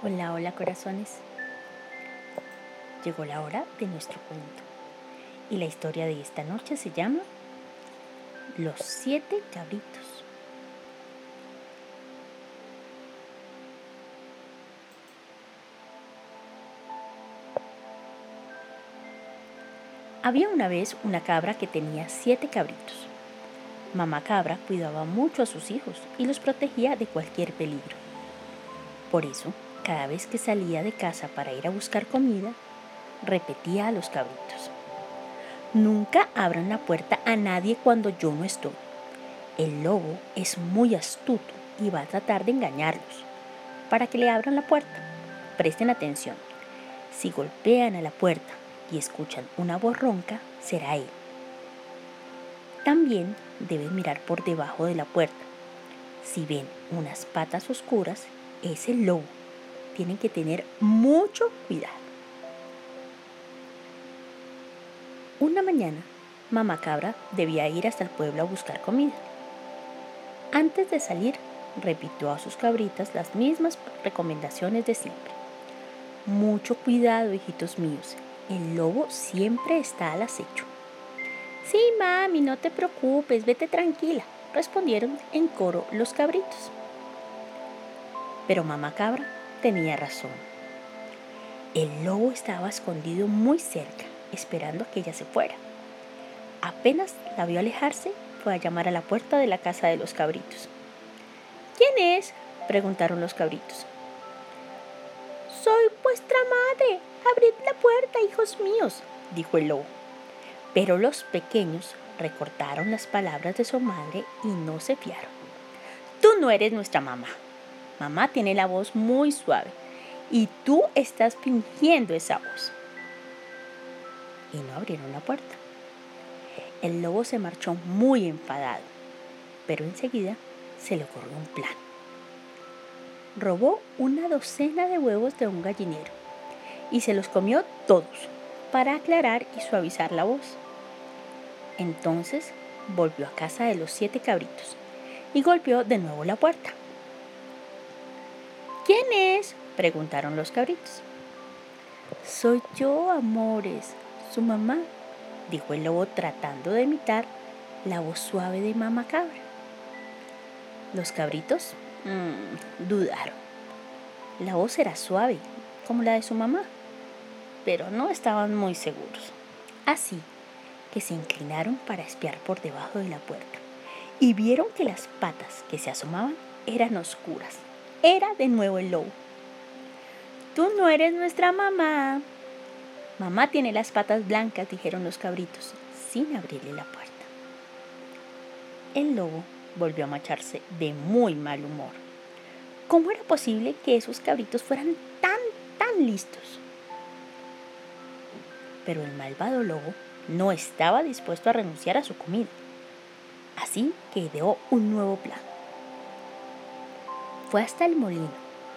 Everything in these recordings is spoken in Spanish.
Hola, hola corazones. Llegó la hora de nuestro cuento. Y la historia de esta noche se llama Los siete cabritos. Había una vez una cabra que tenía siete cabritos. Mamá cabra cuidaba mucho a sus hijos y los protegía de cualquier peligro. Por eso, cada vez que salía de casa para ir a buscar comida, repetía a los cabritos. Nunca abran la puerta a nadie cuando yo no estoy. El lobo es muy astuto y va a tratar de engañarlos. Para que le abran la puerta, presten atención. Si golpean a la puerta y escuchan una voz ronca, será él. También deben mirar por debajo de la puerta. Si ven unas patas oscuras, es el lobo tienen que tener mucho cuidado. Una mañana, mamá cabra debía ir hasta el pueblo a buscar comida. Antes de salir, repitió a sus cabritas las mismas recomendaciones de siempre. Mucho cuidado, hijitos míos. El lobo siempre está al acecho. Sí, mami, no te preocupes, vete tranquila, respondieron en coro los cabritos. Pero mamá cabra tenía razón. El lobo estaba escondido muy cerca, esperando a que ella se fuera. Apenas la vio alejarse, fue a llamar a la puerta de la casa de los cabritos. ¿Quién es? preguntaron los cabritos. Soy vuestra madre. Abrid la puerta, hijos míos, dijo el lobo. Pero los pequeños recortaron las palabras de su madre y no se fiaron. Tú no eres nuestra mamá, Mamá tiene la voz muy suave y tú estás fingiendo esa voz. Y no abrieron la puerta. El lobo se marchó muy enfadado, pero enseguida se le ocurrió un plan. Robó una docena de huevos de un gallinero y se los comió todos para aclarar y suavizar la voz. Entonces volvió a casa de los siete cabritos y golpeó de nuevo la puerta. ¿Quién es? preguntaron los cabritos. Soy yo, amores, su mamá, dijo el lobo tratando de imitar la voz suave de mamá cabra. Los cabritos mm, dudaron. La voz era suave, como la de su mamá, pero no estaban muy seguros. Así que se inclinaron para espiar por debajo de la puerta y vieron que las patas que se asomaban eran oscuras era de nuevo el lobo. Tú no eres nuestra mamá. Mamá tiene las patas blancas, dijeron los cabritos, sin abrirle la puerta. El lobo volvió a marcharse de muy mal humor. ¿Cómo era posible que esos cabritos fueran tan, tan listos? Pero el malvado lobo no estaba dispuesto a renunciar a su comida. Así que ideó un nuevo plan. Fue hasta el molino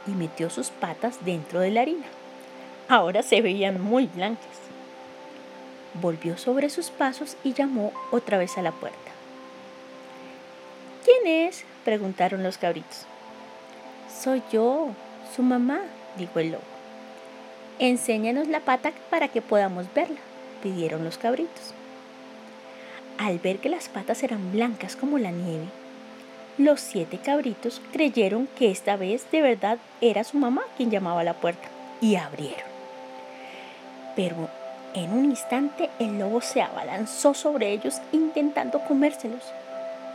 y metió sus patas dentro de la harina. Ahora se veían muy blancas. Volvió sobre sus pasos y llamó otra vez a la puerta. ¿Quién es? preguntaron los cabritos. Soy yo, su mamá, dijo el lobo. Enséñanos la pata para que podamos verla, pidieron los cabritos. Al ver que las patas eran blancas como la nieve, los siete cabritos creyeron que esta vez de verdad era su mamá quien llamaba a la puerta y abrieron. Pero en un instante el lobo se abalanzó sobre ellos intentando comérselos.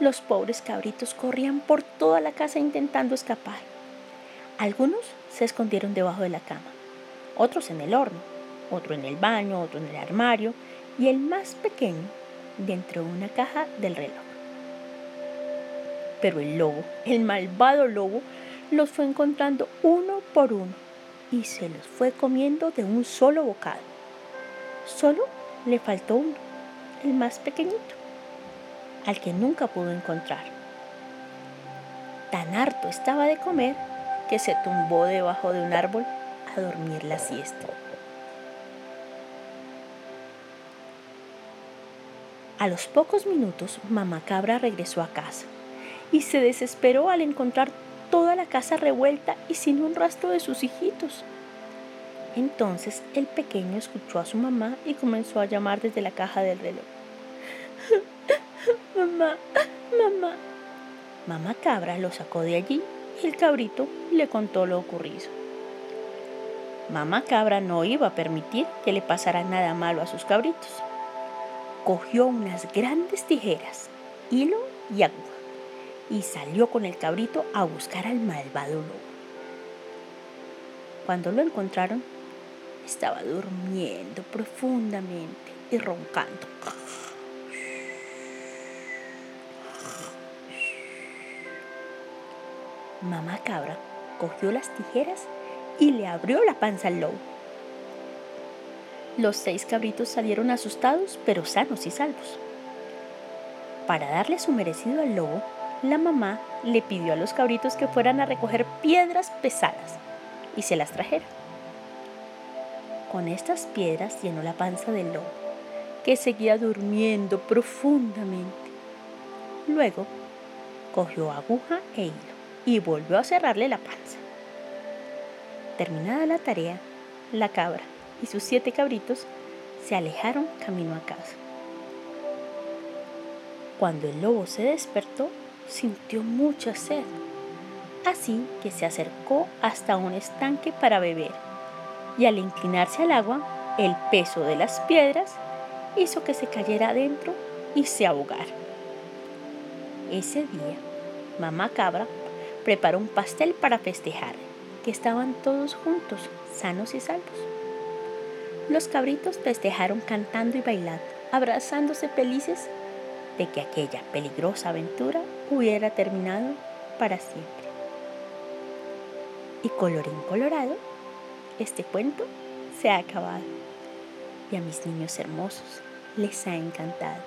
Los pobres cabritos corrían por toda la casa intentando escapar. Algunos se escondieron debajo de la cama, otros en el horno, otro en el baño, otro en el armario y el más pequeño dentro de una caja del reloj. Pero el lobo, el malvado lobo, los fue encontrando uno por uno y se los fue comiendo de un solo bocado. Solo le faltó uno, el más pequeñito, al que nunca pudo encontrar. Tan harto estaba de comer que se tumbó debajo de un árbol a dormir la siesta. A los pocos minutos, mamá cabra regresó a casa y se desesperó al encontrar toda la casa revuelta y sin un rastro de sus hijitos. Entonces el pequeño escuchó a su mamá y comenzó a llamar desde la caja del reloj. mamá, mamá. Mamá cabra lo sacó de allí y el cabrito le contó lo ocurrido. Mamá cabra no iba a permitir que le pasara nada malo a sus cabritos. Cogió unas grandes tijeras, hilo y agua y salió con el cabrito a buscar al malvado lobo. Cuando lo encontraron, estaba durmiendo profundamente y roncando. Mamá cabra cogió las tijeras y le abrió la panza al lobo. Los seis cabritos salieron asustados, pero sanos y salvos. Para darle su merecido al lobo, la mamá le pidió a los cabritos que fueran a recoger piedras pesadas y se las trajeron. Con estas piedras llenó la panza del lobo, que seguía durmiendo profundamente. Luego cogió aguja e hilo y volvió a cerrarle la panza. Terminada la tarea, la cabra y sus siete cabritos se alejaron camino a casa. Cuando el lobo se despertó, sintió mucha sed, así que se acercó hasta un estanque para beber, y al inclinarse al agua, el peso de las piedras hizo que se cayera adentro y se ahogara. Ese día, mamá cabra preparó un pastel para festejar, que estaban todos juntos, sanos y salvos. Los cabritos festejaron cantando y bailando, abrazándose felices de que aquella peligrosa aventura hubiera terminado para siempre. Y colorín colorado, este cuento se ha acabado. Y a mis niños hermosos les ha encantado.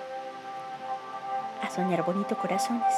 A soñar bonito corazones.